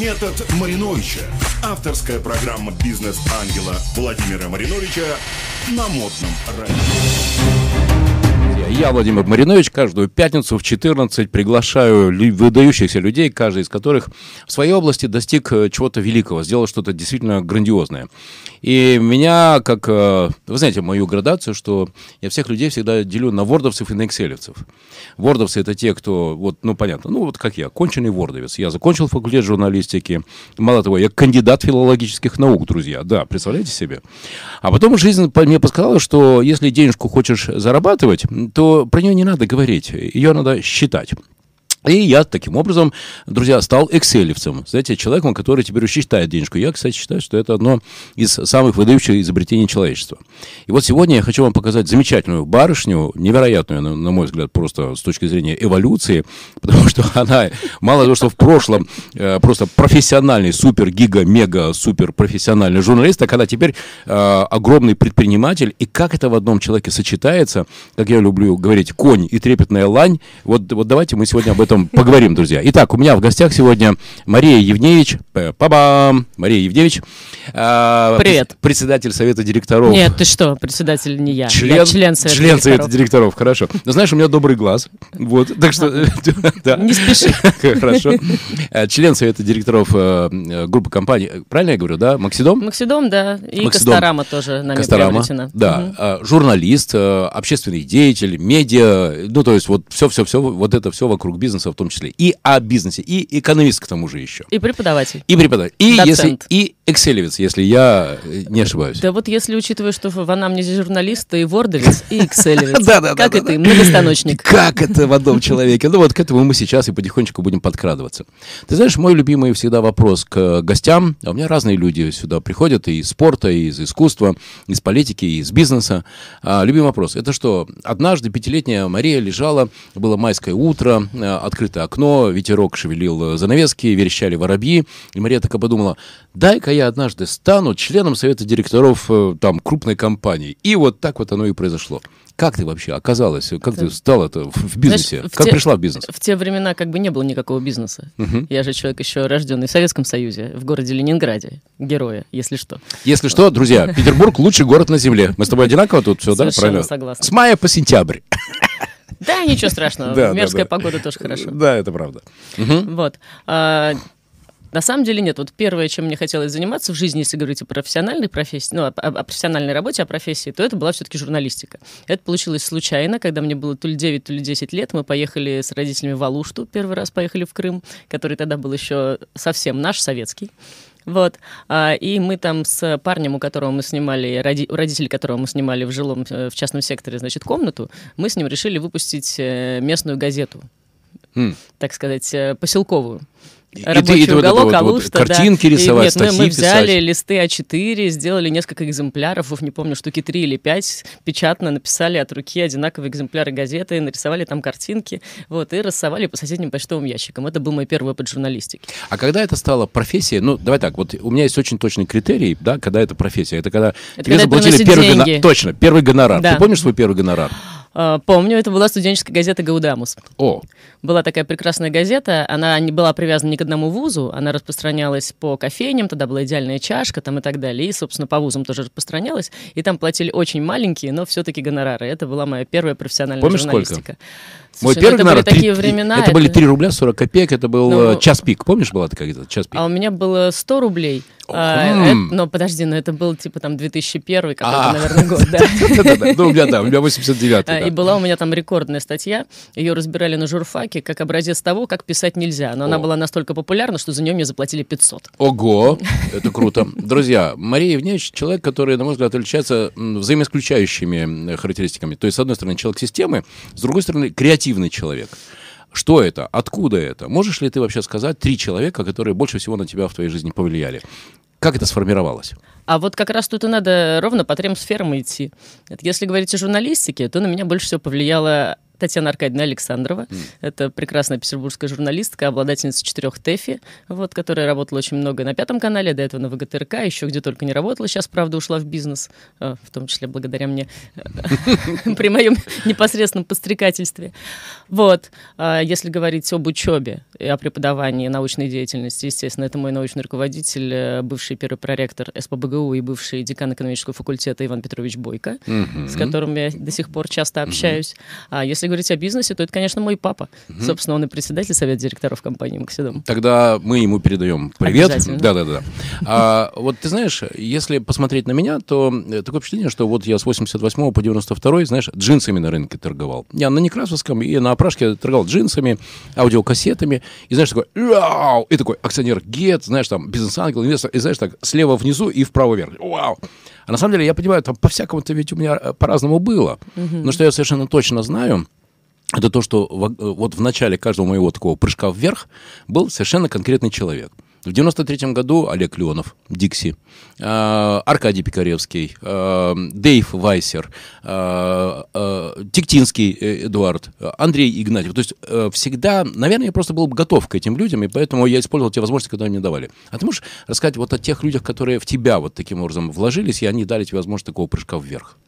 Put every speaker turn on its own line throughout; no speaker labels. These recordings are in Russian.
Метод Мариновича. Авторская программа бизнес-ангела Владимира Мариновича на модном радио.
Я, Владимир Маринович, каждую пятницу в 14 приглашаю выдающихся людей, каждый из которых в своей области достиг э, чего-то великого, сделал что-то действительно грандиозное. И меня, как, э, вы знаете, мою градацию, что я всех людей всегда делю на вордовцев и на экселевцев. Вордовцы — это те, кто, вот, ну, понятно, ну, вот как я, конченый вордовец. Я закончил факультет журналистики. Мало того, я кандидат филологических наук, друзья. Да, представляете себе? А потом жизнь мне подсказала, что если денежку хочешь зарабатывать, то про нее не надо говорить, ее надо считать. И я таким образом, друзья, стал экселевцем. Знаете, человеком, который теперь считает денежку. Я, кстати, считаю, что это одно из самых выдающих изобретений человечества. И вот сегодня я хочу вам показать замечательную барышню, невероятную, на, на мой взгляд, просто с точки зрения эволюции, потому что она, мало того, что в прошлом э, просто профессиональный, супер, гига, мега, супер профессиональный журналист, так она теперь э, огромный предприниматель. И как это в одном человеке сочетается, как я люблю говорить, конь и трепетная лань. Вот, вот давайте мы сегодня об этом этом поговорим, друзья. Итак, у меня в гостях сегодня Мария Евневич. Па-бам! Мария Евневич.
А, Привет.
Председатель Совета директоров.
Нет, ты что, председатель не я.
Член,
я
член Совета член директоров. Совета директоров, хорошо. Но знаешь, у меня добрый глаз. Вот, так что...
Не спеши.
Хорошо. Э, член Совета директоров э, э, группы компаний. Правильно я говорю, да? Максидом?
Максидом, да. И Косторама тоже нами
Косторама, да. Журналист, общественный деятель, медиа. Ну, то есть вот все-все-все, вот это все вокруг бизнеса бизнеса в том числе, и о бизнесе, и экономист к тому же еще.
И преподаватель.
И преподаватель. И, если, и экселевец, если я э, не ошибаюсь.
Да вот если учитывая, что в анамнезе журналист, и вордовец, и экселевец.
Да, да,
Как это, многостаночник.
Как это в одном человеке? Ну вот к этому мы сейчас и потихонечку будем подкрадываться. Ты знаешь, мой любимый всегда вопрос к гостям, а у меня разные люди сюда приходят и из спорта, и из искусства, из политики, и из бизнеса. А, любимый вопрос, это что, однажды пятилетняя Мария лежала, было майское утро, а, открытое окно, ветерок шевелил занавески, верещали воробьи. И Мария такая подумала, дай-ка я однажды стану членом совета директоров э, там крупной компании. И вот так вот оно и произошло. Как ты вообще оказалась? Как ты стала -то в бизнесе? Знаешь, как те, пришла в бизнес?
В те времена как бы не было никакого бизнеса. Угу. Я же человек еще рожденный в Советском Союзе, в городе Ленинграде. Героя, если что.
Если что, друзья, Петербург лучший город на земле. Мы с тобой одинаково тут все, да? Правильно?
согласна.
С мая по сентябрь.
Да, ничего страшного. Мерзкая да, да. погода тоже хорошо.
Да, это правда.
Вот. А, на самом деле нет. Вот первое, чем мне хотелось заниматься в жизни, если говорить о профессиональной профессии, ну, о, о профессиональной работе, о профессии, то это была все-таки журналистика. Это получилось случайно, когда мне было то ли 9, то ли 10 лет. Мы поехали с родителями в Алушту, первый раз поехали в Крым, который тогда был еще совсем наш, советский. Вот. А, и мы там с парнем, у которого мы снимали, роди, у родителей которого мы снимали в жилом, э, в частном секторе, значит, комнату, мы с ним решили выпустить э, местную газету, mm. так сказать, э, поселковую рабочий и ты, уголок, вот Алушта,
вот картинки да. рисовать, и, нет,
статьи
мы,
мы взяли писать. листы А4, сделали несколько экземпляров, не помню, штуки три или пять, печатно написали от руки одинаковые экземпляры газеты, нарисовали там картинки, вот, и рассовали по соседним почтовым ящикам. Это был мой первый опыт журналистики.
А когда это стало профессией, ну, давай так, вот у меня есть очень точный критерий, да, когда это профессия. Это когда это тебе когда заплатили первый гонорар. Точно, первый гонорар. Да. Ты помнишь свой первый гонорар?
А, помню, это была студенческая газета «Гаудамус».
О.
Была такая прекрасная газета, она не была привязана ни к одному вузу, она распространялась по кофейням, тогда была идеальная чашка там и так далее, и, собственно, по вузам тоже распространялась, и там платили очень маленькие, но все-таки гонорары. Это была моя первая профессиональная
Помнишь,
журналистика.
Сколько? Мой первый
это
гонорар,
были такие времена.
Это, это были 3 рубля 40 копеек, это был ну, час пик. Помнишь, была такая час пик?
А у меня было 100 рублей. А, это, но подожди, но это был типа там 2001 какой-то, а. наверное, год, да.
Ну, у меня, да, у меня 89
И была у меня там рекордная статья, ее разбирали на журфаке как образец того, как писать нельзя. Но она была настолько популярна, что за нее мне заплатили 500.
Ого, это круто. Друзья, Мария Евневич человек, который, на мой взгляд, отличается взаимоисключающими характеристиками. То есть, с одной стороны, человек системы, с другой стороны, креативный человек. Что это? Откуда это? Можешь ли ты вообще сказать три человека, которые больше всего на тебя в твоей жизни повлияли? Как это сформировалось?
А вот как раз тут и надо ровно по трем сферам идти. Если говорить о журналистике, то на меня больше всего повлияла Татьяна Аркадьевна Александрова. Это прекрасная петербургская журналистка, обладательница четырех ТЭФИ, вот, которая работала очень много на Пятом канале, до этого на ВГТРК, еще где только не работала. Сейчас, правда, ушла в бизнес, э, в том числе благодаря мне при моем непосредственном подстрекательстве. Вот. А Если говорить об учебе и о преподавании научной деятельности, естественно, это мой научный руководитель, э, бывший первый проректор СПБГУ и бывший декан экономического факультета Иван Петрович Бойко, с которым я до сих пор часто общаюсь. А если говорить о бизнесе, то это, конечно, мой папа. Собственно, он и председатель совета директоров компании «Максидом».
Тогда мы ему передаем привет.
Обязательно.
Да, да, да. А, вот ты знаешь, если посмотреть на меня, то э, такое впечатление, что вот я с 88 по 92, знаешь, джинсами на рынке торговал. Я на Некрасовском и на опрашке торговал джинсами, аудиокассетами. И знаешь, такой, вау! И такой акционер ГЕТ, знаешь, там, бизнес-ангел, инвестор. И знаешь, так, слева внизу и вправо вверх. Вау! А на самом деле, я понимаю, там по-всякому-то ведь у меня э, по-разному было. Но что я совершенно точно знаю, это то, что э, вот в начале каждого моего такого прыжка вверх был совершенно конкретный человек. В 93 году Олег Леонов, Дикси, э, Аркадий Пикаревский, э, Дейв Вайсер, э, э, Тиктинский э, Эдуард, Андрей Игнатьев. То есть э, всегда, наверное, я просто был готов к этим людям, и поэтому я использовал те возможности, которые мне давали. А ты можешь рассказать вот о тех людях, которые в тебя вот таким образом вложились, и они дали тебе возможность такого прыжка вверх?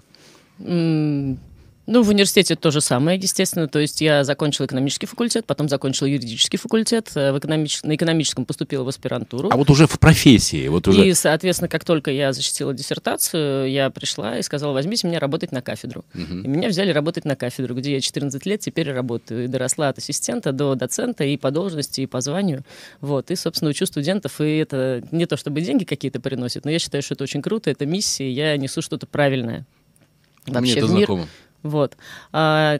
М, Ну, в университете то же самое, естественно. То есть я закончила экономический факультет, потом закончила юридический факультет, э, в экономич- на экономическом поступила в аспирантуру.
А вот уже в профессии, вот уже...
И, соответственно, как только я защитила диссертацию, я пришла и сказала, возьмите меня работать на кафедру. И меня взяли работать на кафедру, где я 14 лет теперь работаю. И доросла от ассистента до доцента и по должности, и по званию. Вот. И, собственно, учу студентов. И это не то, чтобы деньги какие-то приносит, но я считаю, что это очень круто, это миссия, я несу что-то правильное.
Мне это
в мир.
знакомо.
Вот. А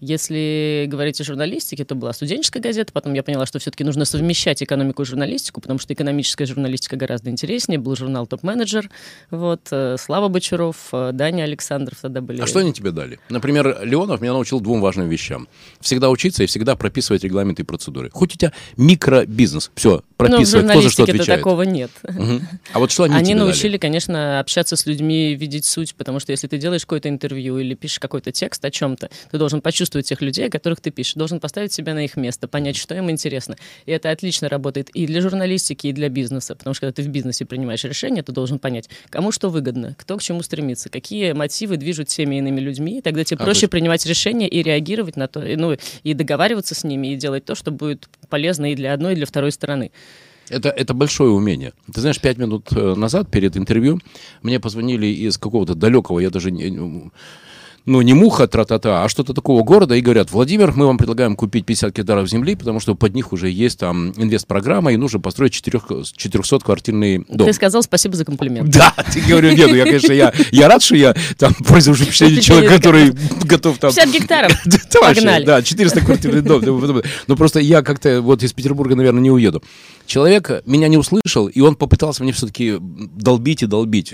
если говорить о журналистике, то была студенческая газета, потом я поняла, что все-таки нужно совмещать экономику и журналистику, потому что экономическая журналистика гораздо интереснее. Был журнал «Топ-менеджер», вот, э, Слава Бочаров, э, Даня Александров тогда были.
А что они тебе дали? Например, Леонов меня научил двум важным вещам. Всегда учиться и всегда прописывать регламенты и процедуры. Хоть у тебя микробизнес, все,
Ну, в
кто за что отвечает.
такого нет.
Мгм. А вот что они,
Они
тебе дали?
научили, конечно, общаться с людьми, видеть суть, потому что если ты делаешь какое-то интервью или пишешь какой-то текст о чем-то, ты должен почувствовать тех людей, о которых ты пишешь, должен поставить себя на их место, понять, что им интересно. И это отлично работает и для журналистики, и для бизнеса, потому что когда ты в бизнесе принимаешь решение, ты должен понять, кому что выгодно, кто к чему стремится, какие мотивы движут теми и иными людьми, и тогда тебе
А,
проще
есть-
принимать решения и реагировать на то, и, ну, и договариваться с ними, и делать то, что будет полезно и для одной, и для второй стороны.
Это, это большое умение. Ты знаешь, пять минут э, назад, перед интервью, мне позвонили из какого-то далекого, я даже не... Ну, не муха, тра-та-та, а что-то такого города, и говорят, Владимир, мы вам предлагаем купить 50 гектаров земли, потому что под них уже есть там инвестпрограмма, и нужно построить 400-квартирный дом.
Ты сказал спасибо за комплимент.
Да, ты говорю, нет, ну я, конечно, я, я рад, что я там произвожу впечатление человека, который готов там...
50 гектаров. Погнали.
Да, 400 квартирный дом. тому подобное. Но просто я как-то вот из Петербурга, наверное, не уеду. Человек меня не услышал, и он попытался мне все-таки долбить и долбить.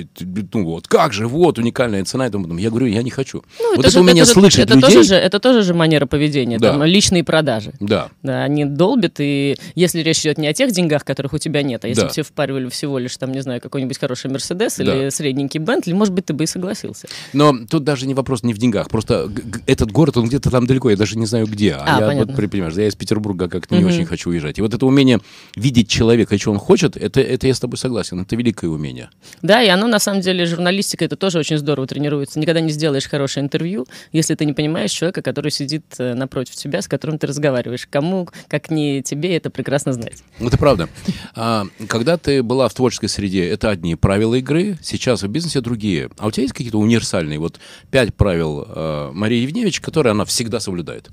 Ну вот, как же, вот, уникальная цена и тому. Я говорю, я не хочу.
Ну,
вот
это
это,
же-
умение
это
слышать
это
людей...
Тоже же, это тоже же манера поведения,
Да.
там, личные продажи.
Да.
Да, они долбят, и если речь идет не о тех деньгах, которых у тебя нет, а если
Да.
бы тебе впаривали всего лишь, там, не знаю, какой-нибудь хороший Мерседес
Да.
или средненький Бентли, может быть, ты бы и согласился.
Но тут даже не вопрос не в деньгах. Просто этот город, он где-то там далеко, я даже не знаю где. А,
А,
я
понятно.
вот, понимаешь, я из Петербурга как-то не
Мгм.
очень хочу уезжать. И вот это умение видеть человека, и что он хочет, это, это я с тобой согласен. Это великое умение.
Да, и оно, на самом деле, журналистика, это тоже очень здорово тренируется. Никогда не сделаешь хорошее интервью, если ты не понимаешь человека, который сидит э, напротив тебя, с которым ты разговариваешь. Кому, как не тебе, это прекрасно знать.
Это правда. А, когда ты была в творческой среде, это одни правила игры, сейчас в бизнесе другие. А у тебя есть какие-то универсальные, вот пять правил э, Марии Евневич, которые она всегда соблюдает?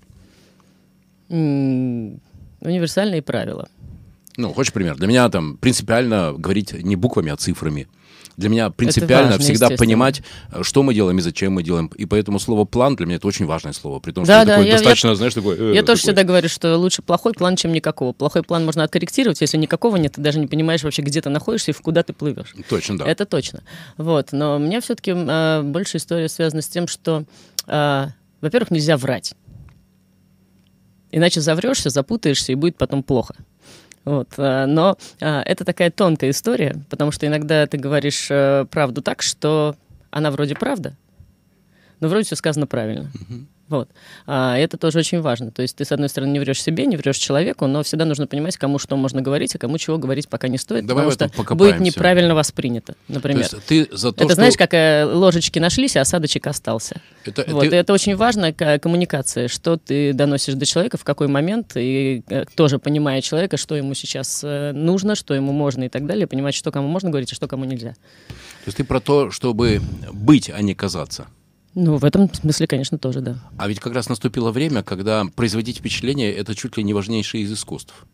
Универсальные правила.
Ну, хочешь пример? Для меня там принципиально говорить не буквами, а цифрами. Для меня принципиально
важно,
всегда понимать, э, что мы делаем и зачем мы делаем. И поэтому слово план для меня это очень важное слово. При том, что
Да, да,
такое
я-
достаточно, знаешь, такое. э,
Я тоже
такое.
всегда говорю, что лучше плохой план, чем никакого. Плохой план можно откорректировать, если никакого нет, ты даже не понимаешь вообще, где ты находишься и в куда ты плывешь.
Точно, да.
Это точно. Вот. Но у меня все-таки больше история связана с тем, что, э, во-первых, нельзя врать. Иначе заврешься, запутаешься, и будет потом плохо. Вот. э, Но э, это такая тонкая история, потому что иногда ты говоришь э, правду так, что она вроде правда, но вроде все сказано правильно. Вот. А это тоже очень важно. То есть ты, с одной стороны, не врешь себе, не врешь человеку, но всегда нужно понимать, кому что можно говорить, а кому чего говорить пока не стоит,
Давай
потому что будет
покопаемся.
неправильно воспринято, например.
То ты за то,
это
что...
знаешь, как э, ложечки нашлись, а осадочек остался.
Это-
вот,
ты-
это очень важно, к- коммуникация, что ты доносишь до человека, в какой момент, и э, тоже понимая человека, что ему сейчас э, нужно, что ему можно и так далее, понимать, что кому можно говорить, а что кому нельзя.
То есть ты про то, чтобы быть, а не казаться.
Ну, в этом смысле, конечно, тоже, да.
А ведь как раз наступило время, когда производить впечатление – это чуть ли не важнейшее из искусств.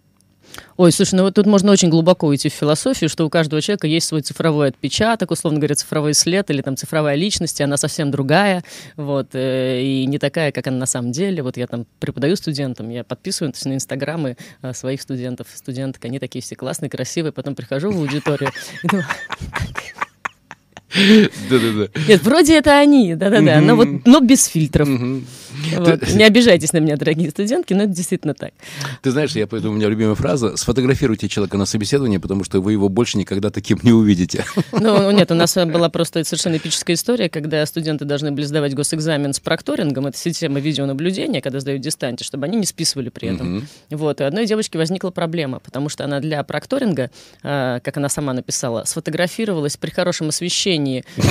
Ой, слушай, ну вот тут можно очень глубоко уйти в философию, что у каждого человека есть свой цифровой отпечаток, условно говоря, цифровой след или там цифровая личность, и она совсем другая, вот, э, и не такая, как она на самом деле. Вот я там преподаю студентам, я подписываюсь на инстаграмы э, своих студентов, студенток, они такие все классные, красивые, потом прихожу в аудиторию и думаю,
Да-да-да.
нет, вроде это они, да-да-да, но вот, но без фильтров. Вот. Не обижайтесь на меня, дорогие студентки, но это действительно так.
Ты знаешь, я поэтому у меня любимая фраза «сфотографируйте человека на собеседовании, потому что вы его больше никогда таким не увидите».
Ну, нет, у нас была просто совершенно эпическая история, когда студенты должны были сдавать госэкзамен с прокторингом, это система видеонаблюдения, когда сдают дистанте, чтобы они не списывали при этом. Вот, и у одной девочке возникла проблема, потому что она для прокторинга, а, как она сама написала, сфотографировалась при хорошем освещении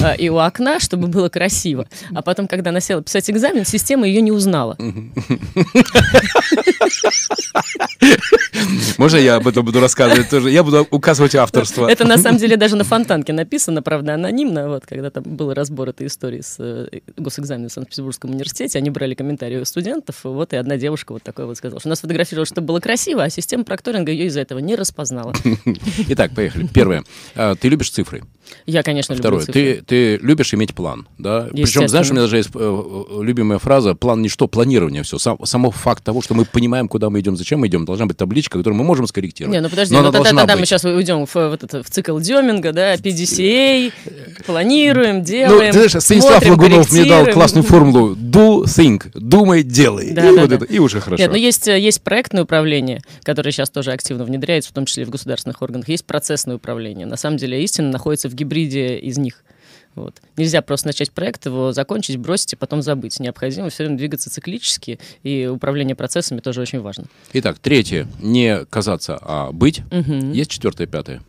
а, и у окна, чтобы было красиво. А потом, когда она села писать экзамен, система ее не узнала.
Можно я об этом буду рассказывать тоже? Я буду указывать авторство.
Это на самом деле даже на фонтанке написано, правда, анонимно. Вот когда там был разбор этой истории с э, госэкзаменом в Санкт-Петербургском университете, они брали комментарии у студентов, вот и одна девушка вот такое вот сказала, что она сфотографировала, чтобы было красиво, а система прокторинга ее из-за этого не распознала.
Итак, поехали. Первое. А, Ты любишь цифры.
Я, конечно, люблю
Второе.
цифры.
Ты, ты любишь иметь план, да? Причем, знаешь, у меня даже есть э, э, любимая фраза «план не что, планирование все». Сам, само факт того, что мы понимаем, куда мы идем, зачем мы идем, должна быть табличка, которую мы можем скорректировать.
Не, ну подожди,
Но
ну тогда, тогда мы сейчас уйдем в, вот это, в цикл Деминга, да, PDCA, планируем,
Ну,
делаем,
ты знаешь, Станислав Лагунов мне дал классную формулу «do, think», «думай, делай».
Да,
и
да,
вот
да.
это, и уже хорошо.
Нет, ну есть, э, есть проектное управление, которое сейчас тоже активно внедряется, в том числе и в государственных органах. Есть процессное управление. На самом деле истина находится в гибриде из них. Вот. Нельзя просто начать проект, его закончить, бросить и потом забыть. Необходимо все время двигаться циклически, и управление процессами тоже очень важно.
Итак, третье. Не казаться, а быть.
Мгм.
Есть четвертое, пятое.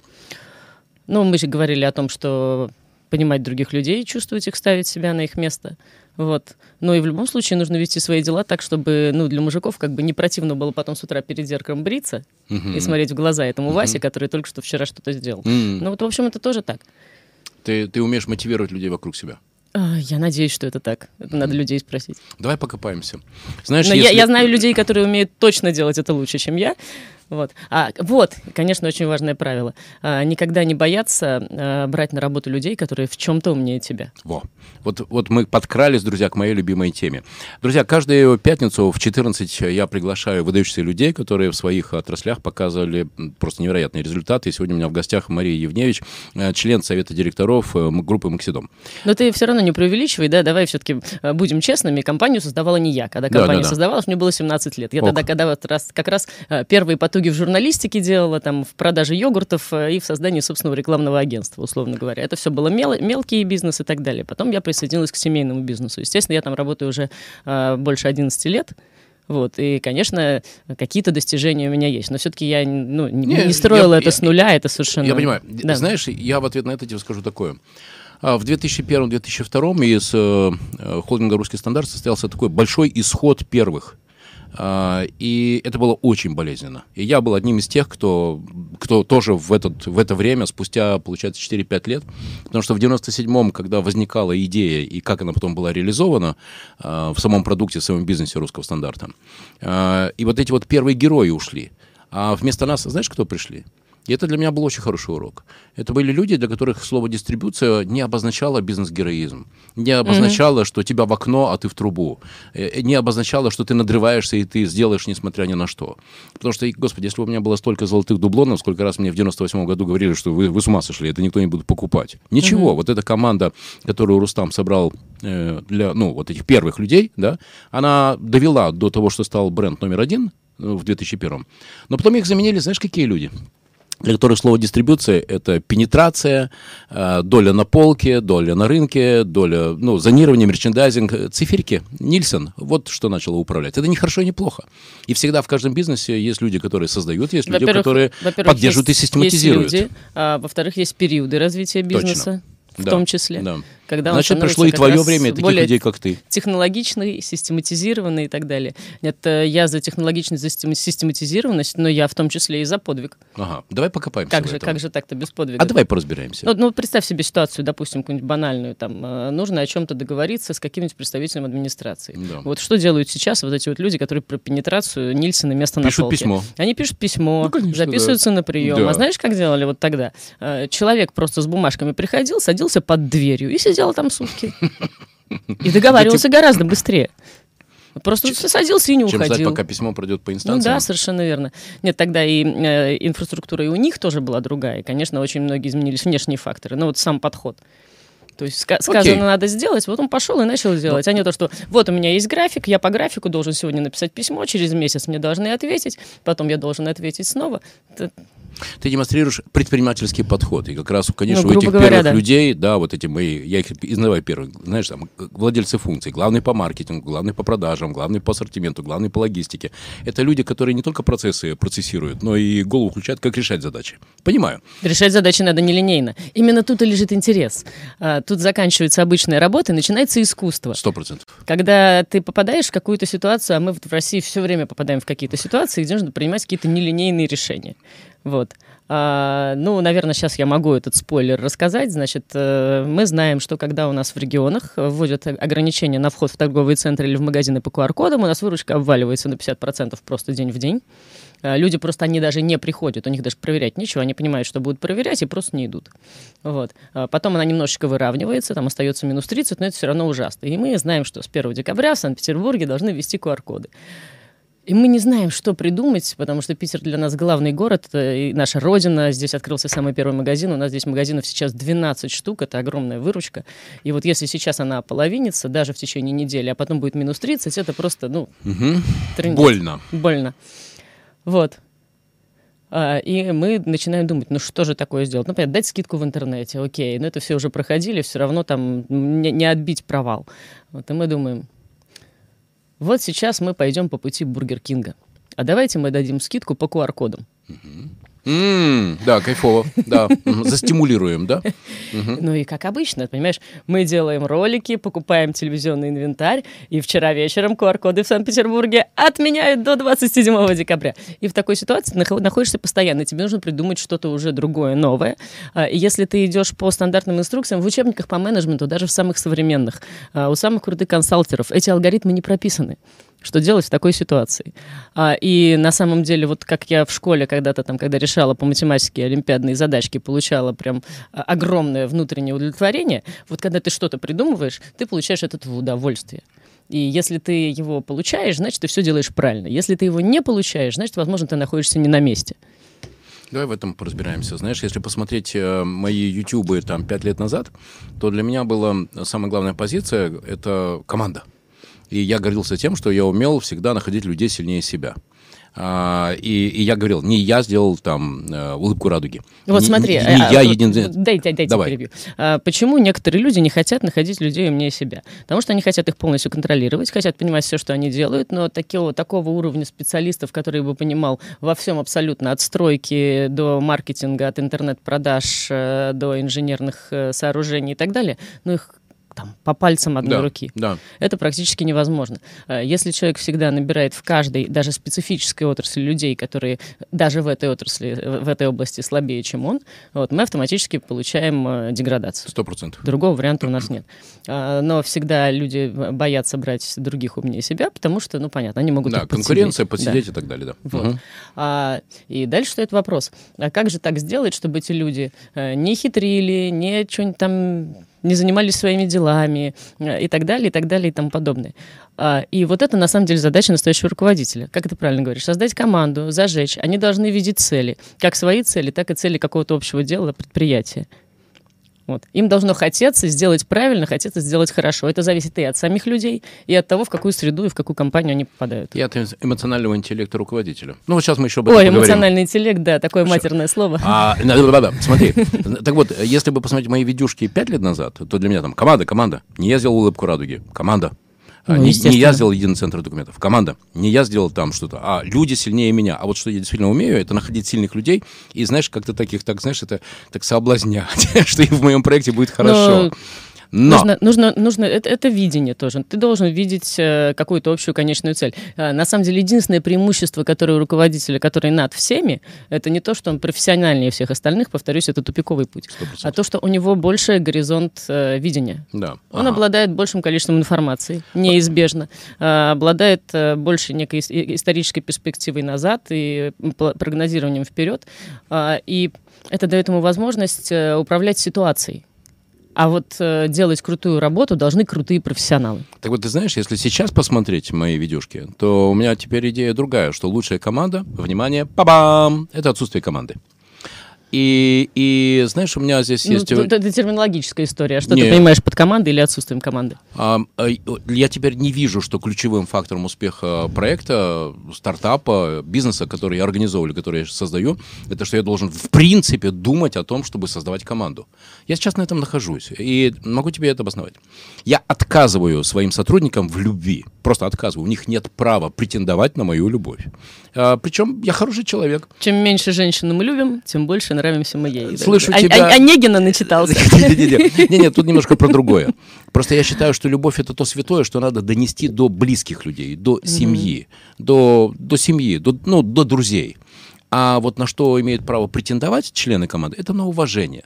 Ну, мы же говорили о том, что понимать других людей, чувствовать их, ставить себя на их место. Вот. Ну и в любом случае нужно вести свои дела так, чтобы ну, для мужиков как бы не противно было потом с утра перед зеркалом бриться
Мгм.
и смотреть в глаза этому Васе, который только что вчера что-то сделал.
М.
Ну вот, в общем, это тоже так.
Ты, ты умеешь мотивировать людей вокруг себя.
А, Я надеюсь, что это так. Это надо людей спросить.
Давай покопаемся. Знаешь,
Но я,
если-
я знаю людей, которые умеют точно делать это лучше, чем я. Вот. А, вот, конечно, очень важное правило. А, никогда не бояться а, брать на работу людей, которые в чем-то умнее тебя.
Во. Вот, вот мы подкрались, друзья, к моей любимой теме. Друзья, каждую пятницу в 14 я приглашаю выдающихся людей, которые в своих отраслях показывали просто невероятные результаты. И сегодня у меня в гостях Мария Евневич, э, член Совета директоров э, группы «Максидом».
Но ты все равно не преувеличивай, да, давай все-таки будем честными, компанию создавала не я. Когда
Да,
компания
да, да.
создавалась, мне было 17 лет. Я
Ок.
тогда, когда вот раз, как раз э, первые потуги в журналистике делала, там, в продаже йогуртов э, и в создании собственного рекламного агентства, условно говоря. Это все было мел- мелкий бизнес и так далее. Потом я присоединилась к семейному бизнесу. Естественно, я там работаю уже э, больше 11 лет. Вот, и, конечно, какие-то достижения у меня есть. Но все-таки я ну, не,
Не,
не строила
я-
это
я-
с нуля, это совершенно...
Я понимаю.
Да.
Знаешь, я в ответ на это тебе скажу такое. А, В 2001-2002 из э, э, холдинга «Русский стандарт» состоялся такой большой исход первых. А, И это было очень болезненно. И я был одним из тех, кто, кто тоже в, этот, в это время, спустя, получается, 4-5 лет, потому что в 97-м, когда возникала идея и как она потом была реализована а, в самом продукте, в самом бизнесе русского стандарта, а, и вот эти вот первые герои ушли. А вместо нас, знаешь, кто пришли? И это для меня был очень хороший урок. Это были люди, для которых слово «дистрибуция» не обозначало бизнес-героизм, не обозначало, что тебя в окно, а ты в трубу, э, не обозначало, что ты надрываешься и ты сделаешь, несмотря ни на что. Потому что, господи, если бы у меня было столько золотых дублонов, сколько раз мне в 98 году говорили, что вы, вы с ума сошли, это никто не будет покупать. Ничего, вот эта команда, которую Рустам собрал э, для, ну, вот этих первых людей, да, она довела до того, что стал бренд номер один э, в 2001. Но потом их заменили, знаешь, какие люди? Для которых слово дистрибуция это пенетрация, э, доля на полке, доля на рынке, доля, ну, зонирование, мерчендайзинг, циферки. Нильсон, вот что начало управлять. Это не хорошо и не плохо. И всегда в каждом бизнесе есть люди, которые создают, есть люди, которые поддерживают
есть,
и систематизируют.
Есть люди, а, во-вторых, есть периоды развития бизнеса. Точно в
да,
том числе.
Да.
Когда
Значит, пришло и твое время таких
более
людей, как ты.
Технологичный, систематизированный и так далее. Нет, э, я за технологичность, за систематизированность, но я в том числе и за подвиг.
Ага, давай покопаемся
Как же,
этом.
как же так-то без подвига?
А давай поразбираемся.
Ну, ну, представь себе ситуацию, допустим, какую-нибудь банальную, там, э, нужно о чем-то договориться с каким-нибудь представителем администрации.
Да.
Вот что делают сейчас вот эти вот люди, которые про пенетрацию Нильсона место
Пишут
на полке?
письмо.
Они пишут письмо,
Ну, конечно,
записываются на прием.
Да.
А знаешь, как делали вот тогда? Э, Человек просто с бумажками приходил, садился под дверью и сидел там сутки. И договаривался гораздо быстрее. Просто садился и не
Чем ждать,
уходил.
пока письмо пройдет по
Ну
инстанциям?
да, совершенно верно. Нет, тогда и э, инфраструктура и у них тоже была другая. И, конечно, очень многие изменились внешние факторы. Ну вот сам подход. То есть ска- сказано
Окей.
надо сделать, вот он пошел и начал делать. А не то, что вот у меня есть график, я по графику должен сегодня написать письмо, через месяц мне должны ответить, потом я должен ответить снова. Это-
Ты демонстрируешь предпринимательский подход. И как раз, конечно,
Ну,
у этих
говоря,
первых
да.
людей, да, вот эти мои, я их изнаваю первых, знаешь, там, владельцы функций, главный по маркетингу, главный по продажам, главный по ассортименту, главный по логистике. Это люди, которые не только процессы процессируют, но и голову включают, как решать задачи. Понимаю.
Решать задачи надо нелинейно. Именно тут и лежит интерес. А, Тут заканчивается обычная работа и начинается искусство.
Сто процентов.
Когда ты попадаешь в какую-то ситуацию, а мы в России все время попадаем в какие-то ситуации, где нужно принимать какие-то нелинейные решения. Вот. А, ну, наверное, сейчас я могу этот спойлер рассказать. Значит, э, мы знаем, что когда у нас в регионах вводят ограничения на вход в торговые центры или в магазины по QR-кодам, у нас выручка обваливается на 50% просто день в день. А, Люди просто, они даже не приходят, у них даже проверять нечего, они понимают, что будут проверять, и просто не идут. Вот. А Потом она немножечко выравнивается, там остается минус 30, но это все равно ужасно. И мы знаем, что с 1 декабря в Санкт-Петербурге должны ввести QR-коды. И мы не знаем, что придумать, потому что Питер для нас главный город, и наша родина. Здесь открылся самый первый магазин. У нас здесь магазинов сейчас 12 штук, это огромная выручка. И вот если сейчас она половинится, даже в течение недели, а потом будет минус 30, это просто, ну, трындец.
Больно.
Больно. Вот. А, И мы начинаем думать, ну что же такое сделать? Ну, понятно, дать скидку в интернете, окей, но это все уже проходили, все равно там не, не отбить провал. Вот, и мы думаем, вот сейчас мы пойдем по пути Бургер Кинга. А давайте мы дадим скидку по QR-кодам.
М, да, кайфово. Да. Застимулируем, да?
Ну и как обычно, понимаешь, мы делаем ролики, покупаем телевизионный инвентарь, и вчера вечером QR-коды в Санкт-Петербурге отменяют до 27 декабря. И в такой ситуации находишься постоянно, тебе нужно придумать что-то уже другое, новое. А, если ты идешь по стандартным инструкциям, в учебниках по менеджменту, даже в самых современных, а, у самых крутых консалтеров, эти алгоритмы не прописаны что делать в такой ситуации. А, и на самом деле, вот как я в школе когда-то там, когда решала по математике олимпиадные задачки, получала прям а, огромное внутреннее удовлетворение, вот когда ты что-то придумываешь, ты получаешь от удовольствие. И если ты его получаешь, значит, ты все делаешь правильно. Если ты его не получаешь, значит, возможно, ты находишься не на месте.
Давай в этом поразбираемся. Знаешь, если посмотреть э, мои ютубы там пять лет назад, то для меня была самая главная позиция — это команда. И я гордился тем, что я умел всегда находить людей сильнее себя. А, и, и я говорил, не я сделал там э, улыбку радуги.
Вот
Не-
смотри,
не, не
а,
я
вот
единственный.
Дай, дай, дайте
Давай.
перебью. А, почему некоторые люди не хотят находить людей умнее себя? Потому что они хотят их полностью контролировать, хотят понимать все, что они делают, но такого, такого уровня специалистов, который бы понимал во всем абсолютно от стройки до маркетинга, от интернет-продаж э, до инженерных э, сооружений и так далее, ну их там по пальцам одной
Да,
руки.
да.
Это практически невозможно. Э, Если человек всегда набирает в каждой, даже специфической отрасли людей, которые даже в этой отрасли, э, в этой области слабее, чем он, вот, мы автоматически получаем э, деградацию.
Сто процентов.
Другого варианта у нас нет. А, Но всегда люди боятся брать других умнее себя, потому что, ну, понятно, они могут
Да,
их подсидеть.
конкуренция,
Да.
и так далее, да.
Вот.
Мгм.
А, и дальше стоит вопрос, а как же так сделать, чтобы эти люди э, не хитрили, не что-нибудь там не занимались своими делами э, и так далее, и так далее, и тому подобное. А, и вот это, на самом деле, задача настоящего руководителя. Как ты правильно говоришь? Создать команду, зажечь. Они должны видеть цели. Как свои цели, так и цели какого-то общего дела, предприятия. Вот. Им должно хотеться сделать правильно, хотеться сделать хорошо. Это зависит и от самих людей, и от того, в какую среду и в какую компанию они попадают.
И от эмоционального интеллекта руководителя. Ну, вот сейчас мы еще об этом
Ой,
поговорим.
эмоциональный интеллект, да, такое матерное слово.
А, да, да, да, смотри. Так вот, если бы посмотреть мои видюшки пять лет назад, то для меня там команда, команда. Не я сделал улыбку радуги, команда. А,
Ну,
не, не я сделал единый центр документов, команда. Не я сделал там что-то, а люди сильнее меня. А вот что я действительно умею, это находить сильных людей и, знаешь, как-то таких, так, знаешь, это так соблазнять, что им в моем проекте будет хорошо. Но,
Нужно, нужно, нужно это, это видение тоже. Ты должен видеть э, какую-то общую конечную цель. Э, на самом деле, единственное преимущество, которое у руководителя, который над всеми, это не то, что он профессиональнее всех остальных, повторюсь, это тупиковый путь,
100%.
а то, что у него больше горизонт э, видения.
да.
Он
Ага.
обладает большим количеством информации, неизбежно, э, обладает э, больше некой исторической перспективой назад и прогнозированием вперед, А, и это дает ему возможность управлять ситуацией. А вот э, делать крутую работу должны крутые профессионалы.
Так вот, ты знаешь, если сейчас посмотреть мои видюшки, то у меня теперь идея другая, что лучшая команда, внимание, па-бам, это отсутствие команды. И, и знаешь, у меня здесь
Ну,
есть...
это, это терминологическая история. Что
Не.
ты понимаешь под командой или отсутствием команды?
А, я теперь не вижу, что ключевым фактором успеха проекта, стартапа, бизнеса, который я организовываю, который я создаю, это что я должен в принципе думать о том, чтобы создавать команду. Я сейчас на этом нахожусь, и могу тебе это обосновать. Я отказываю своим сотрудникам в любви, просто отказываю. У них нет права претендовать на мою любовь. А, причем я хороший человек.
Чем меньше женщин мы любим, тем больше нравимся мы ей.
Слышу
А-
тебя.
а- Онегина начитался.
Не-не, тут немножко про другое. Просто я считаю, что любовь это то святое, что надо донести до близких людей, до семьи, до, до семьи, до, ну, до друзей. А вот на что имеют право претендовать члены команды, это на уважение.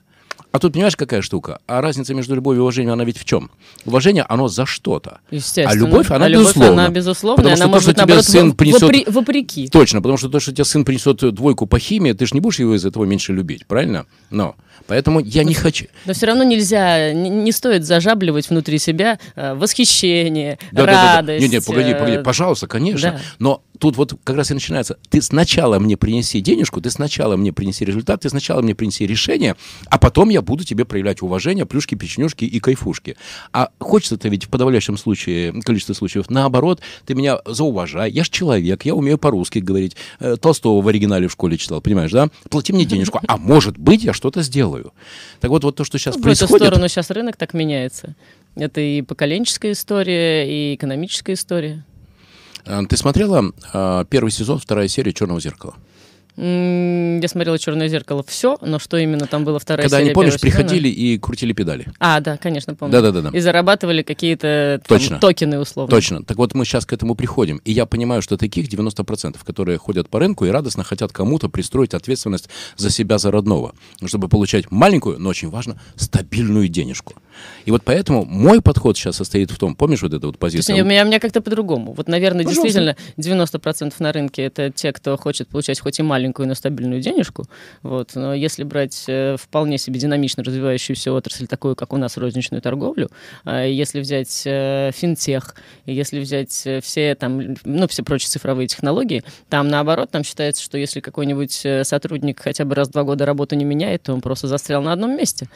А тут понимаешь, какая штука? А разница между любовью и уважением, она ведь в чем? Уважение, оно за что-то.
Естественно.
А любовь, она
А любовь, она безусловная,
Потому что
она
то, что
быть,
тебе
наоборот,
сын принесет-
вопре- вопреки.
Точно, потому что то, что тебе сын принесет двойку по химии, ты же не будешь его из этого меньше любить, правильно? Но. Поэтому я не хочу.
Но все равно нельзя, не, не стоит зажабливать внутри себя э, восхищение,
Да-да-да-да.
радость.
Не, не, погоди,
э,
погоди, пожалуйста, конечно.
да.
Но тут вот как раз и начинается. Ты сначала мне принеси денежку, ты сначала мне принеси результат, ты сначала мне принеси решение, а потом я буду тебе проявлять уважение, плюшки, печенюшки и кайфушки. А хочется-то ведь в подавляющем случае, количестве случаев, наоборот, ты меня зауважай. Я ж человек, я умею по-русски говорить. Э, Толстого в оригинале в школе читал, понимаешь, да? Плати мне денежку, а может быть, я что-то сделаю. Так вот, вот то, что сейчас
в эту
происходит...
сторону сейчас рынок так меняется. Это и поколенческая история, и экономическая история.
Э, Ты смотрела э, первый сезон, вторая серия «Черного зеркала»?
Я смотрела «Черное зеркало» все, но что именно там было вторая
Когда
серия
они, помнишь, приходили и крутили педали.
А, да, конечно, помню.
Да-да-да.
И зарабатывали какие-то
Точно.
токены условно.
Точно. Так вот, мы сейчас к этому приходим. И я понимаю, что таких 90%, которые ходят по рынку и радостно хотят кому-то пристроить ответственность за себя, за родного. Чтобы получать маленькую, но очень важно, стабильную денежку. И вот поэтому мой подход сейчас состоит в том, помнишь вот эту вот
То есть
позицию?
у меня, у меня как-то по-другому. Вот, наверное,
Пожалуйста.
действительно 90% на рынке это те, кто хочет получать хоть и маленькую, но стабильную денежку. Вот. Но если брать э, вполне себе динамично развивающуюся отрасль, такую, как у нас, розничную торговлю, а если взять э, финтех, если взять э, все там, ну, все прочие цифровые технологии, там наоборот, там считается, что если какой-нибудь сотрудник хотя бы раз в два года работу не меняет, то он просто застрял на одном месте.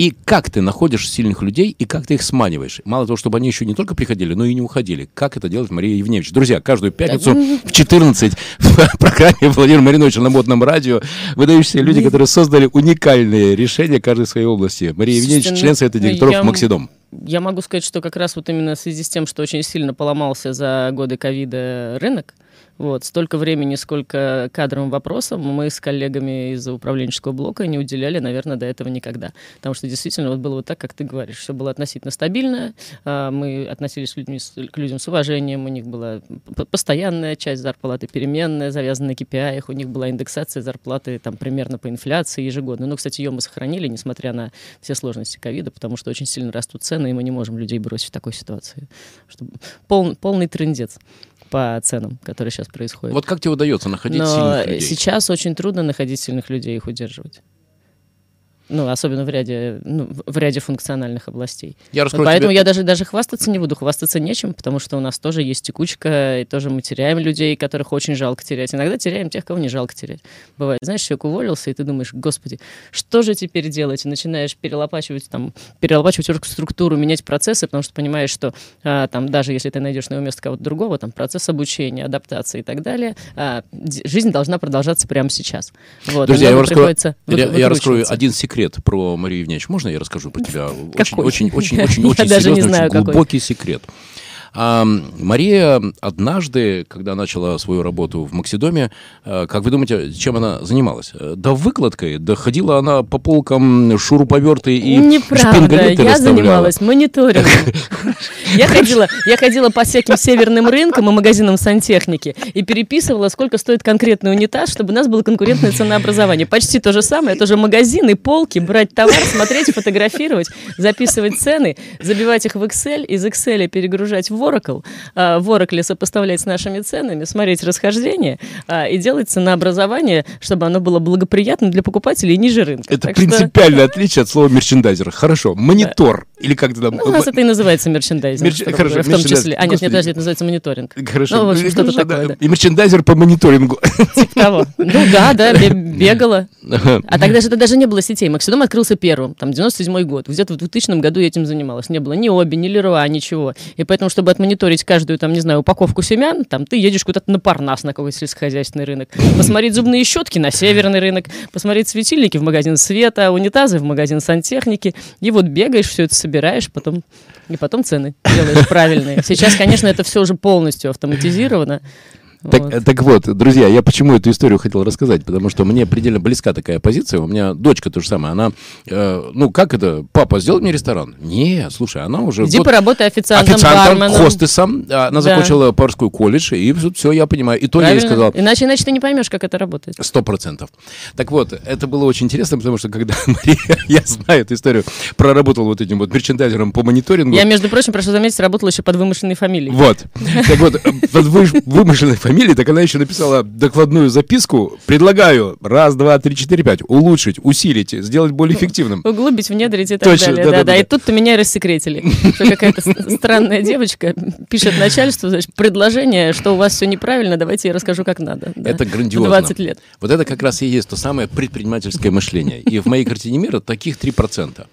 И как ты находишь сильных людей, и как ты их сманиваешь? Мало того, чтобы они еще не только приходили, но и не уходили. Как это делает Мария Евневич? Друзья, каждую пятницу в 14 в программе Владимира Мариновича на модном радио выдающиеся люди, которые создали уникальные решения каждой своей области. Мария
Слушайте,
член
ну,
Совета
ну,
директоров
я-
Максидом.
Я могу сказать, что как раз вот именно в связи с тем, что очень сильно поломался за годы ковида рынок, вот, столько времени, сколько кадровым вопросам мы с коллегами из управленческого блока не уделяли, наверное, до этого никогда. Потому что действительно вот было вот так, как ты говоришь. Все было относительно стабильно, а, мы относились к, людьми к людям с уважением, у них была постоянная часть зарплаты, переменная, завязанная на KPI, у них была индексация зарплаты там примерно по инфляции ежегодно. Ну, кстати, ее мы сохранили, несмотря на все сложности ковида, потому что очень сильно растут цены, и мы не можем людей бросить в такой ситуации. Что пол- полный трендец по ценам, который сейчас происходит.
Вот как тебе удается находить
Но
сильных людей?
сейчас очень трудно находить сильных людей и их удерживать. Ну, особенно в ряде, ну, в ряде функциональных областей.
Я
Вот поэтому тебе... я даже, даже хвастаться не буду, хвастаться нечем, потому что у нас тоже есть текучка, и тоже мы теряем людей, которых очень жалко терять. Иногда теряем тех, кого не жалко терять. Бывает, знаешь, человек уволился, и ты думаешь, господи, что же теперь делать? И начинаешь перелопачивать, там, перелопачивать структуру, менять процессы, потому что понимаешь, что а, там, даже если ты найдешь на его место кого-то другого, там, процесс обучения, адаптации и так далее, а, жизнь должна продолжаться прямо сейчас.
Вот, Друзья, я, раскрою, я, я раскрою один секрет про Марию Евгеньевич. Можно я расскажу про тебя? Очень, очень, очень, очень, очень серьезный, очень глубокий секрет. А Мария однажды, когда начала свою работу в Максидоме, э, как вы думаете, чем она занималась? Да выкладкой, да ходила она по полкам шуруповерты и
Неправда, я занималась мониторингом. Я ходила, я ходила по всяким северным рынкам и магазинам сантехники и переписывала, сколько стоит конкретный унитаз, чтобы у нас было конкурентное ценообразование. Почти то же самое, тоже магазины, полки, брать товар, смотреть, фотографировать, записывать цены, забивать их в Excel, из Excel перегружать в в Oracle, а, в Oracle сопоставлять с нашими ценами, смотреть расхождение а, и делать ценообразование, чтобы оно было благоприятным для покупателей и ниже рынка.
Это так принципиальное что... отличие от слова мерчендайзер. Хорошо, монитор или как там...
Ну, у нас это и называется мерчендайзер. Мерч... В, Хорошо, в том числе. А, нет, нет, подожди, это называется мониторинг.
Хорошо.
Ну, в общем, что-то такое, да.
И мерчендайзер по мониторингу.
Типа того. Ну да, да, бегала. А тогда же это даже не было сетей. Максидом открылся первым, там, 97-й год. Где-то в 2000 году я этим занималась. Не было ни Оби, ни Леруа, ничего. И поэтому, чтобы отмониторить каждую, там, не знаю, упаковку семян, там, ты едешь куда-то на Парнас, на какой-то сельскохозяйственный рынок. Посмотреть зубные щетки на северный рынок, посмотреть светильники в магазин света, унитазы в магазин сантехники. И вот бегаешь, все это собираешь, потом и потом цены делаешь правильные. Сейчас, конечно, это все уже полностью автоматизировано.
Так вот. так вот, друзья, я почему эту историю хотел рассказать? Потому что мне предельно близка такая позиция. У меня дочка то же самое. Она, э, ну, как это? Папа, сделай мне ресторан. Не, слушай, она уже...
Иди год... поработай официантом,
официантом барменом. хостесом. Она да. закончила поварской колледж, и все, я понимаю. И то Правильно. я ей сказал...
Иначе, иначе ты не поймешь, как это работает.
Сто процентов. Так вот, это было очень интересно, потому что когда Мария, я знаю эту историю, проработал вот этим вот мерчендайзером по мониторингу.
Я, между прочим, прошу заметить, работала еще под вымышленной фамилией.
Вот. Так вот, под вымышленной фамилией фамилии, так она еще написала докладную записку. Предлагаю раз, два, три, четыре, пять улучшить, усилить, сделать более эффективным.
Углубить, внедрить и так Точно, далее. Да, да, да, да. И тут-то меня рассекретили. Что какая-то странная девочка пишет начальству, значит, предложение, что у вас все неправильно, давайте я расскажу, как надо.
Это грандиозно.
20 лет.
Вот это как раз и есть то самое предпринимательское мышление. И в моей картине мира таких 3%.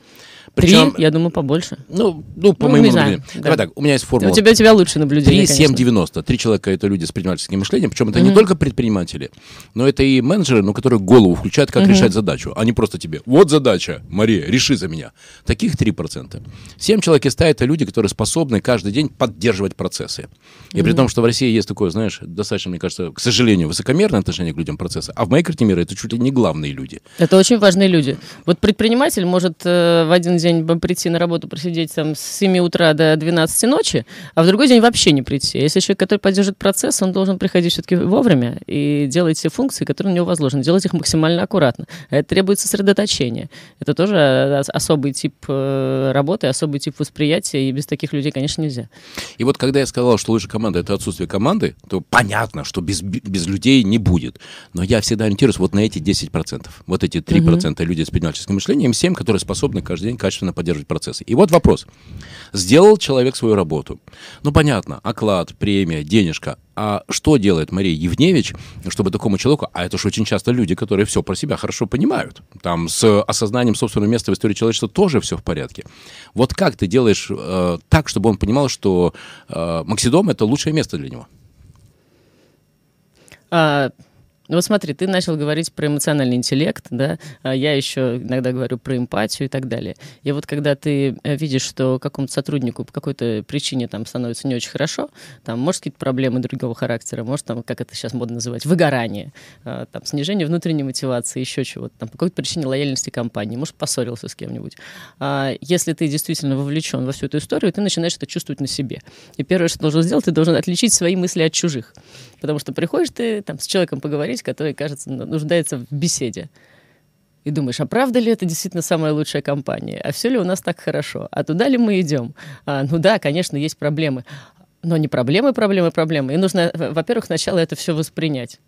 Причем, Три, я думаю, побольше.
Ну, ну по ну, моему наблюдению. Да. Давай так, у меня есть формула.
У тебя, у тебя лучше наблюдение, 3,
7, 90. Три человека — это люди с предпринимательским мышлением. Причем это mm-hmm. не только предприниматели, но это и менеджеры, ну, которые голову включают, как mm-hmm. решать задачу. А не просто тебе. Вот задача, Мария, реши за меня. Таких 3%. 7 человек из 100 — это люди, которые способны каждый день поддерживать процессы. И mm-hmm. при том, что в России есть такое, знаешь, достаточно, мне кажется, к сожалению, высокомерное отношение к людям процесса. А в моей картине мира это чуть ли не главные люди.
Это очень важные люди. Вот предприниматель может э, в один день прийти на работу просидеть там с 7 утра до 12 ночи, а в другой день вообще не прийти. Если человек, который поддерживает процесс, он должен приходить все-таки вовремя и делать все функции, которые на него возложены, делать их максимально аккуратно. Это требует сосредоточения. Это тоже э, особый тип э, работы, особый тип восприятия, и без таких людей, конечно, нельзя.
И вот когда я сказал, что лучшая команда — это отсутствие команды, то понятно, что без, без людей не будет. Но я всегда ориентируюсь вот на эти 10%. Вот эти 3% угу. люди с предпринимательским мышлением, 7, которые способны каждый день качественно поддерживать процесс процессы. И вот вопрос. Сделал человек свою работу. Ну, понятно, оклад, премия, денежка. А что делает Мария Евневич, чтобы такому человеку, а это же очень часто люди, которые все про себя хорошо понимают, там с осознанием собственного места в истории человечества тоже все в порядке. Вот как ты делаешь э, так, чтобы он понимал, что э, Максидом это лучшее место для него?
А, ну вот смотри, ты начал говорить про эмоциональный интеллект, да, а я еще иногда говорю про эмпатию и так далее. И вот когда ты э, видишь, что какому-то сотруднику по какой-то причине там становится не очень хорошо, там, может, какие-то проблемы другого характера, может, там, как это сейчас модно называть, выгорание, а, там, снижение внутренней мотивации, еще чего-то, там, по какой-то причине лояльности компании, может, поссорился с кем-нибудь. А если ты действительно вовлечен во всю эту историю, ты начинаешь это чувствовать на себе. И первое, что ты должен сделать, ты должен отличить свои мысли от чужих. Потому что приходишь ты там с человеком поговорить, который, кажется, нуждается в беседе. И думаешь, а правда ли это действительно самая лучшая компания? А все ли у нас так хорошо? А туда ли мы идем? А, ну да, конечно, есть проблемы. Но не проблемы, проблемы, проблемы. И нужно, во-первых, сначала это все воспринять.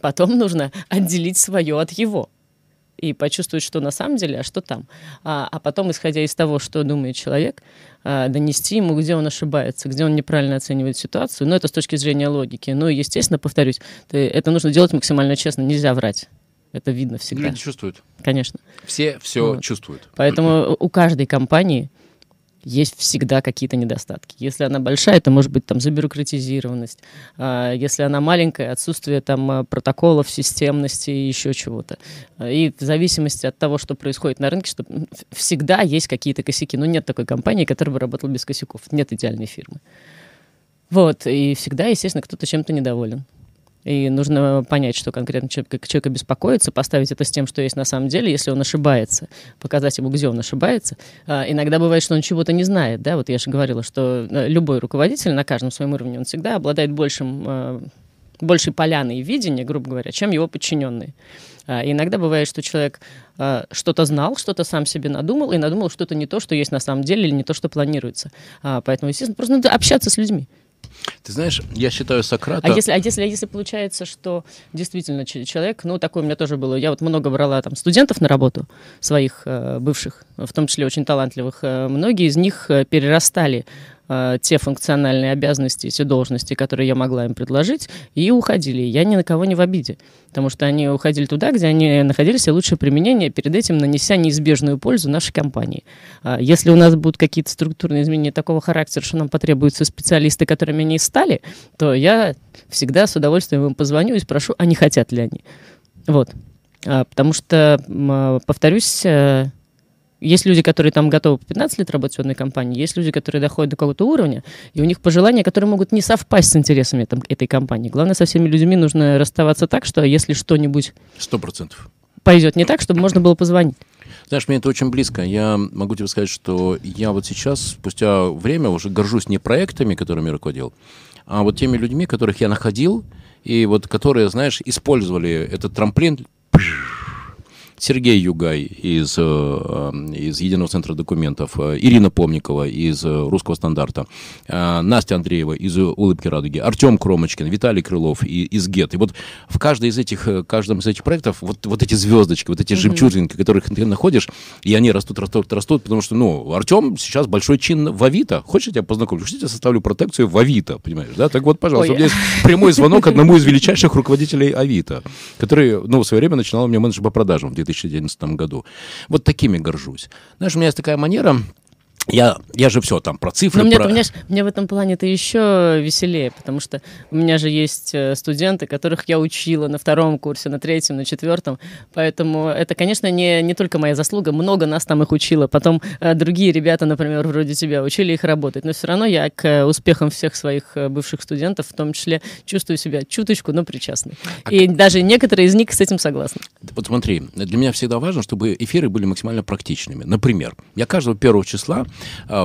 Потом нужно отделить свое от его. и почувствовать, что на самом деле, а что там. А, а потом, исходя из того, что думает человек, донести ему, где он ошибается, где он неправильно оценивает ситуацию. Но это с точки зрения логики. Ну и, естественно, повторюсь, это нужно делать максимально честно, нельзя врать. Это видно всегда.
Люди чувствуют.
Конечно.
Все все вот. чувствуют.
Поэтому у каждой компании есть всегда какие-то недостатки. Если она большая, это может быть там забюрократизированность. А если она маленькая, отсутствие там а, протоколов, системности и еще чего-то. И в зависимости от того, что происходит на рынке, что всегда есть какие-то косяки. Но нет такой компании, которая бы работала без косяков. Нет идеальной фирмы. Вот. И всегда, естественно, кто-то чем-то недоволен. И нужно понять, что конкретно человек, человека беспокоится, поставить это с тем, что есть на самом деле, если он ошибается, показать ему, где он ошибается. А, иногда бывает, что он чего-то не знает, да, вот я же говорила, что э, любой руководитель на каждом своем уровне, он всегда обладает большим, э, большей поляной видения, грубо говоря, чем его подчиненные. А, иногда бывает, что человек а, что-то знал, что-то сам себе надумал, и надумал что-то не то, что есть на самом деле, или не то, что планируется. А, поэтому, естественно, просто надо общаться с людьми.
Ты знаешь, я считаю Сократа...
А если, а если, а если получается, что действительно человек, ну, такое у меня тоже было, я вот много брала там студентов на работу, своих э, бывших, в том числе очень талантливых, э, многие из них э, перерастали э, те функциональные обязанности, те должности, которые я могла им предложить, и уходили. Я ни на кого не в обиде, потому что они уходили туда, где они находили себе лучшее применение, перед этим нанеся неизбежную пользу нашей компании. А если у нас будут какие-то структурные изменения такого характера, что нам потребуются специалисты, которыми они стали, то я всегда с удовольствием им позвоню и спрошу, а не хотят ли они. Вот. А, потому что, а, повторюсь, э, есть люди, которые там готовы по 15 лет работать в одной компании, есть люди, которые доходят до какого-то уровня, и у них пожелания, которые могут не совпасть с интересами там, этой компании. Главное, со всеми людьми нужно расставаться так, что если что-нибудь...
Сто процентов.
Пойдет не так, чтобы можно было позвонить.
Знаешь, мне это очень близко. Я могу тебе сказать, что я вот сейчас, спустя время, уже горжусь не проектами, которыми я руководил, а вот теми людьми, которых я находил, и вот которые, знаешь, использовали этот трамплин Сергей Югай из, э, из Единого центра документов, э, Ирина Помникова из э, Русского стандарта, Настя Андреева из Улыбки Радуги, Артем Кромочкин, Виталий Крылов из ГЕТ. И вот в каждой из этих, каждом из этих проектов вот, вот эти звездочки, вот эти mm-hmm. жемчужинки, которых ты находишь, и они растут, растут, растут, потому что, ну, Артем сейчас большой чин в Авито. Хочешь, я тебя познакомлю? Хочешь, я составлю протекцию в Авито, понимаешь, да? Так вот, пожалуйста, Ой. у меня есть прямой звонок одному из величайших руководителей Авито, который, ну, в свое время начинал у меня менеджер по продажам в 2011 году. Вот такими горжусь. Знаешь, у меня есть такая манера, я, я же все там про цифры.
Но мне,
про...
мне, мне в этом плане это еще веселее, потому что у меня же есть э, студенты, которых я учила на втором курсе, на третьем, на четвертом. Поэтому это, конечно, не, не только моя заслуга. Много нас там их учила. Потом э, другие ребята, например, вроде тебя, учили их работать. Но все равно я к успехам всех своих э, бывших студентов, в том числе, чувствую себя чуточку, но причастной. А И даже некоторые из них с этим согласны.
Вот смотри, для меня всегда важно, чтобы эфиры были максимально практичными. Например, я каждого первого числа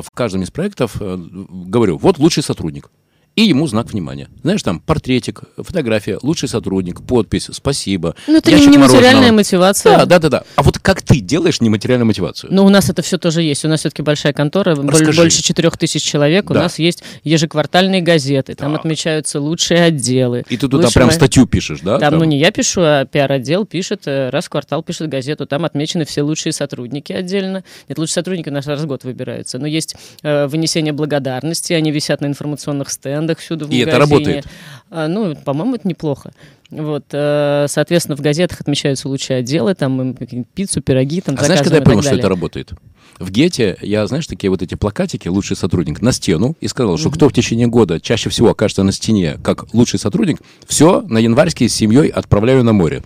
в каждом из проектов э, говорю, вот лучший сотрудник и ему знак внимания. Знаешь, там портретик, фотография, лучший сотрудник, подпись, спасибо.
Ну, это не нематериальная мотивация.
Да, да, да, да. А вот как ты делаешь нематериальную мотивацию?
Ну, у нас это все тоже есть. У нас все-таки большая контора, Расскажи. больше четырех тысяч человек. Да. У нас есть ежеквартальные газеты, там отмечаются лучшие отделы.
И ты туда прям статью пишешь, да?
Там, там, ну не я пишу, а пиар-отдел пишет, э, раз в квартал пишет газету, там отмечены все лучшие сотрудники отдельно. Нет, лучшие сотрудники у нас раз в год выбираются. Но есть э, вынесение благодарности, они висят на информационных стендах брендах всюду в
И магазине. это работает?
А, ну, по-моему, это неплохо. Вот, э, соответственно, в газетах отмечаются лучшие отделы, там пиццу, пироги, там
А знаешь, когда я понял, что это работает? В Гете я, знаешь, такие вот эти плакатики «Лучший сотрудник» на стену и сказал, что кто в течение года чаще всего окажется на стене как лучший сотрудник, все, на январьский с семьей отправляю на море.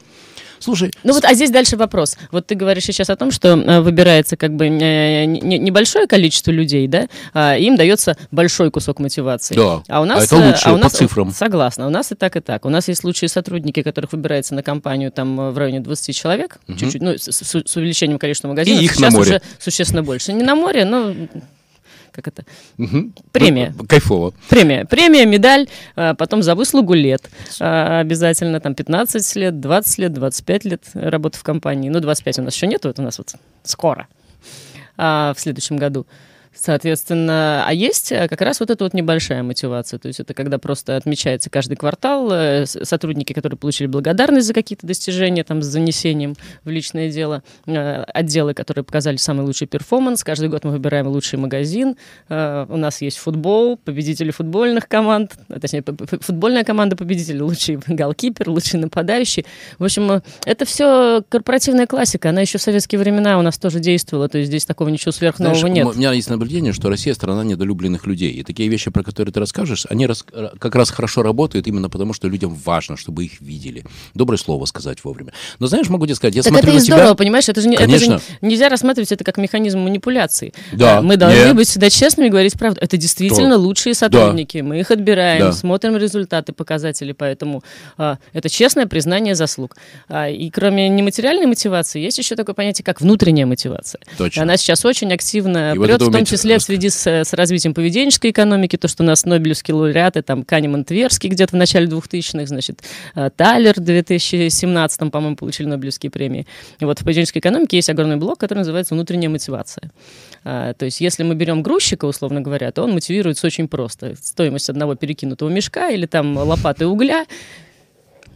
Слушай.
Ну вот, а здесь дальше вопрос. Вот ты говоришь сейчас о том, что э, выбирается как бы э, небольшое количество людей, да, а им дается большой кусок мотивации.
Да.
А у нас,
а это лучше а у нас, по цифрам.
Согласна. У нас и так, и так. У нас есть лучшие сотрудники, которых выбирается на компанию там в районе 20 человек, угу. чуть-чуть, ну, с, с, увеличением количества магазинов.
И их Сейчас на море. уже
существенно больше. Не на море, но как это? Угу. Премия.
Ну, кайфово.
Премия. Премия, медаль, а, потом за выслугу лет. А, обязательно там 15 лет, 20 лет, 25 лет работы в компании. Ну, 25 у нас еще нет, это у нас вот скоро, а, в следующем году. Соответственно, а есть э, как раз вот эта вот небольшая мотивация. То есть это когда просто отмечается каждый квартал э, сотрудники, которые получили благодарность за какие-то достижения, там, с занесением в личное дело, э, отделы, которые показали самый лучший перформанс. Каждый год мы выбираем лучший магазин. У нас есть футбол, победители футбольных команд, точнее, футбольная команда победителей, лучший голкипер, лучший нападающий. В общем, это все корпоративная классика. Она еще в советские времена у нас тоже действовала. То есть здесь такого ничего сверхнового
Знаешь,
нет.
У меня есть наблюдение что Россия страна недолюбленных людей. И такие вещи, про которые ты расскажешь, они рас, как раз хорошо работают именно потому, что людям важно, чтобы их видели. Доброе слово сказать вовремя. Но знаешь, могу тебе сказать, я
так
смотрю
это
на тебя...
здорово, понимаешь? Это же,
Конечно.
это же нельзя рассматривать это как механизм манипуляции.
Да.
А, Мы должны
Нет.
быть всегда честными и говорить правду. Это действительно
Да.
лучшие сотрудники. Мы их отбираем,
Да.
смотрим результаты, показатели. Поэтому а, это честное признание заслуг. А, и кроме нематериальной мотивации, есть еще такое понятие, как внутренняя мотивация.
Точно.
Она сейчас очень активно
И вот
прет,
это
в том числе в связи с, с развитием поведенческой экономики, то, что у нас Нобелевские лауреаты, там, Канеман Тверский где-то в начале 2000-х, значит, э, Тайлер в 2017 по-моему, получили Нобелевские премии. И вот в поведенческой экономике есть огромный блок, который называется внутренняя мотивация. А, То есть, если мы берем грузчика, условно говоря, то он мотивируется очень просто. Стоимость одного перекинутого мешка или там лопаты угля.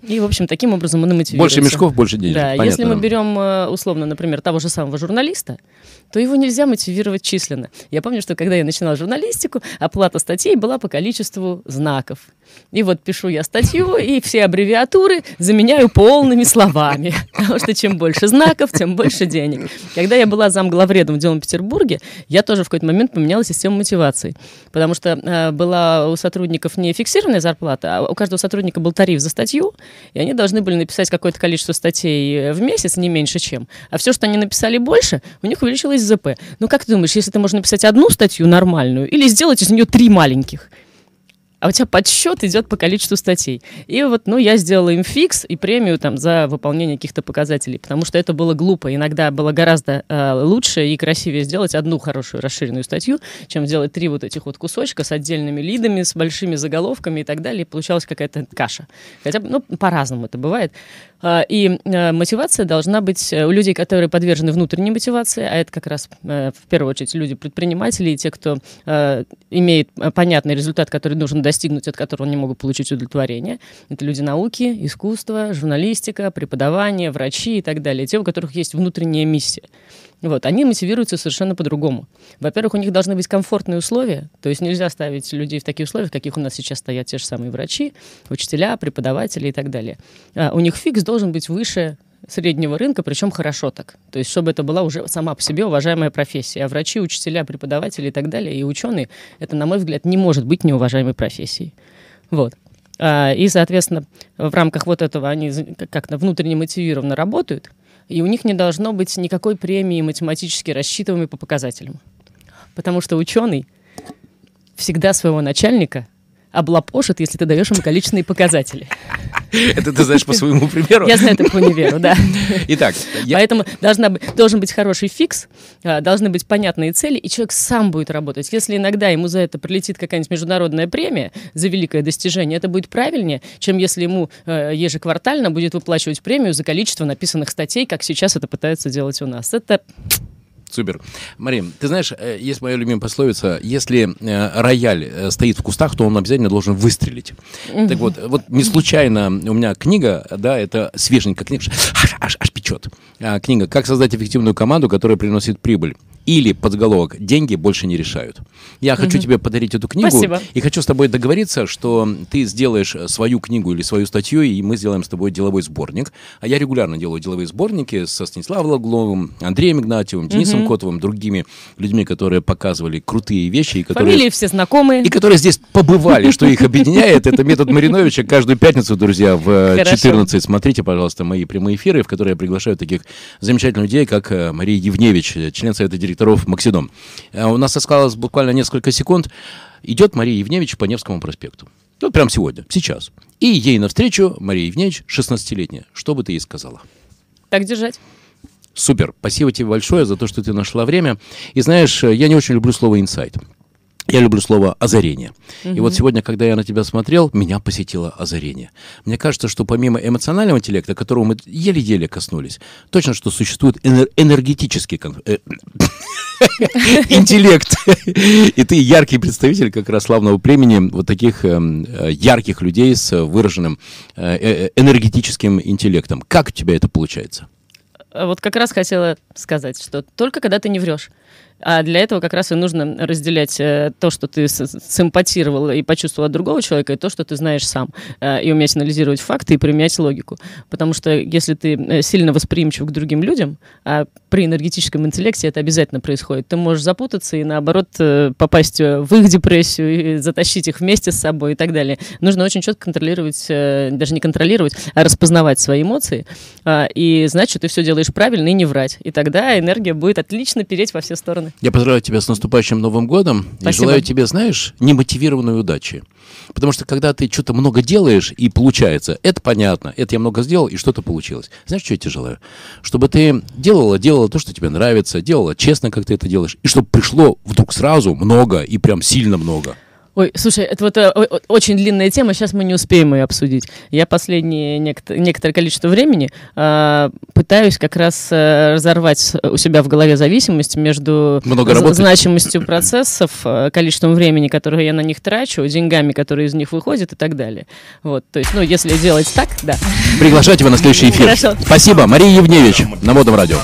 И, в общем, таким образом он и мотивируется.
Больше мешков, больше денег.
Да,
Понятно.
если мы берем, э, условно, например, того же самого журналиста, то его нельзя мотивировать численно. Я помню, что когда я начинала журналистику, оплата статей была по количеству знаков. И вот пишу я статью, и все аббревиатуры заменяю полными словами. Потому что чем больше знаков, тем больше денег. Когда я была замглавредом в Делом Петербурге, я тоже в какой-то момент поменяла систему мотивации. Потому что э, была у сотрудников не фиксированная зарплата, а у каждого сотрудника был тариф за статью, и они должны были написать какое-то количество статей в месяц, не меньше чем. А все, что они написали больше, у них увеличилось ЗП. Ну как ты думаешь, если ты можешь написать одну статью нормальную или сделать из нее три маленьких, а у тебя подсчет идет по количеству статей. И вот, ну, я сделала им фикс и премию там за выполнение каких-то показателей, потому что это было глупо. Иногда было гораздо э, лучше и красивее сделать одну хорошую расширенную статью, чем сделать три вот этих вот кусочка с отдельными лидами, с большими заголовками и так далее. И получалась какая-то каша. Хотя ну, по-разному это бывает. А, И э, мотивация должна быть э, у людей, которые подвержены внутренней мотивации, а это как раз э, в первую очередь люди-предприниматели и те, кто имеет понятный результат, который нужно достигнуть, от которого не могут получить удовлетворение. Это люди науки, искусства, журналистика, преподавание, врачи и так далее. Те, у которых есть внутренняя миссия. Вот, они мотивируются совершенно по-другому. Во-первых, у них должны быть комфортные условия, то есть нельзя ставить людей в такие условия, в каких у нас сейчас стоят те же самые врачи, учителя, преподаватели и так далее. А у них фикс должен быть выше среднего рынка, причем хорошо так. То есть, чтобы это была уже сама по себе уважаемая профессия. А врачи, учителя, преподаватели и так далее, и ученые, это, на мой взгляд, не может быть неуважаемой профессией. Вот. А, И, соответственно, в рамках вот этого они как-то внутренне мотивированно работают, и у них не должно быть никакой премии математически рассчитываемой по показателям. Потому что ученый всегда своего начальника облапошит, если ты даешь ему количественные показатели.
Это ты знаешь по своему примеру.
Я знаю это по универу, да.
Итак, я-
Поэтому должна должен быть хороший фикс, а, должны быть понятные цели, и человек сам будет работать. Если иногда ему за это прилетит какая-нибудь международная премия за великое достижение, это будет правильнее, чем если ему э, ежеквартально будет выплачивать премию за количество написанных статей, как сейчас это пытаются делать у нас. Это
Супер. Марин, ты знаешь, э, есть моя любимая пословица, если э, рояль э, стоит в кустах, то он обязательно должен выстрелить. Так вот, вот не случайно у меня книга, да, это свеженькая книга, аж, аж, аж печет. А, Книга «Как создать эффективную команду, которая приносит прибыль». Или подзаголовок «Деньги больше не решают». Я хочу тебе подарить эту книгу.
Спасибо.
И хочу с тобой договориться, что ты сделаешь э, свою книгу или свою статью, и мы сделаем с тобой деловой сборник. А я регулярно делаю деловые сборники со Станиславом Лагловым, Андреем Игнатьевым, Денисом Котовым, другими людьми, которые показывали крутые вещи, и которые...
фамилии все знакомые.
И которые здесь побывали, что их объединяет. Это метод Мариновича. Каждую пятницу, друзья, в э,
Хорошо.
14 смотрите, пожалуйста, мои прямые эфиры, в которые я приглашаю таких замечательных людей, как э, Мария Евневич, член Совета директоров Максидом. Э, У нас осталось буквально несколько секунд. Идет Мария Евневич по Невскому проспекту. Вот прямо сегодня, сейчас. И ей навстречу Мария Евневич, 16-летняя. Что бы ты ей сказала?
Так держать.
Супер. Спасибо тебе большое за то, что ты нашла время. И знаешь, э, я не очень люблю слово инсайт. Я люблю слово озарение. И вот сегодня, когда я на тебя смотрел, меня посетило озарение. Мне кажется, что помимо эмоционального интеллекта, которого мы еле-еле коснулись, точно, что существует энер- энергетический кон- э, интеллект. И ты яркий представитель как раз славного племени вот таких эм, э, ярких людей с выраженным э, э, энергетическим интеллектом. Как у тебя это получается?
А Вот как раз хотела сказать, что только когда ты не врешь. А для этого как раз и нужно разделять э, то, что ты симпатировал и почувствовал от другого человека, и то, что ты знаешь сам. Э, и уметь анализировать факты и применять логику. Потому что если ты э, сильно восприимчив к другим людям, а при энергетическом интеллекте это обязательно происходит, ты можешь запутаться и, наоборот, попасть в их депрессию и затащить их вместе с собой и так далее. Нужно очень четко контролировать, даже не контролировать, а распознавать свои эмоции а, и знать, что ты все делаешь правильно и не врать. И тогда энергия будет отлично переть во все стороны.
Я поздравляю тебя с наступающим Новым годом и
Спасибо.
желаю тебе, знаешь, немотивированной удачи. Потому что когда ты что-то много делаешь и получается, это понятно, это я много сделал и что-то получилось. Знаешь, что я тебе желаю? Чтобы ты делала, делала то, что тебе нравится, делала честно, как ты это делаешь, и чтобы пришло вдруг сразу много и прям сильно много.
Ой, слушай, это вот э, очень длинная тема, сейчас мы не успеем ее обсудить. Я последнее некотор- некоторое количество времени э, пытаюсь как раз э, разорвать у себя в голове зависимость между
Много
з- значимостью процессов, э, количеством времени, которое я на них трачу, деньгами, которые из них выходят и так далее. Вот, то есть, ну, если делать так, да.
Приглашаю тебя на следующий эфир.
Хорошо.
Спасибо, Мария Евневич на Модном радио.